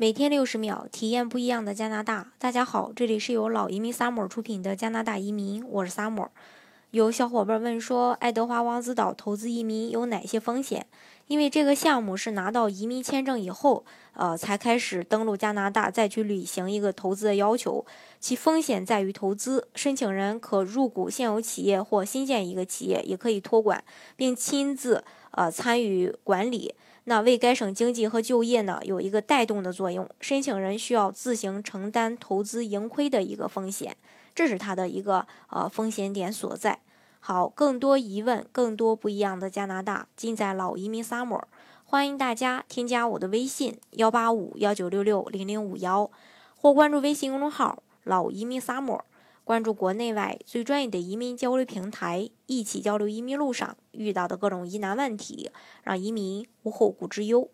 每天六十秒，体验不一样的加拿大。大家好，这里是由老移民 summer 出品的加拿大移民，我是 summer。有小伙伴问说，爱德华王子岛投资移民有哪些风险？因为这个项目是拿到移民签证以后，呃，才开始登陆加拿大，再去履行一个投资的要求。其风险在于投资，申请人可入股现有企业或新建一个企业，也可以托管并亲自呃参与管理。那为该省经济和就业呢有一个带动的作用，申请人需要自行承担投资盈亏的一个风险，这是它的一个呃风险点所在。好，更多疑问，更多不一样的加拿大，尽在老移民 summer。欢迎大家添加我的微信幺八五幺九六六零零五幺，或关注微信公众号老移民 summer。关注国内外最专业的移民交流平台，一起交流移民路上遇到的各种疑难问题，让移民无后顾之忧。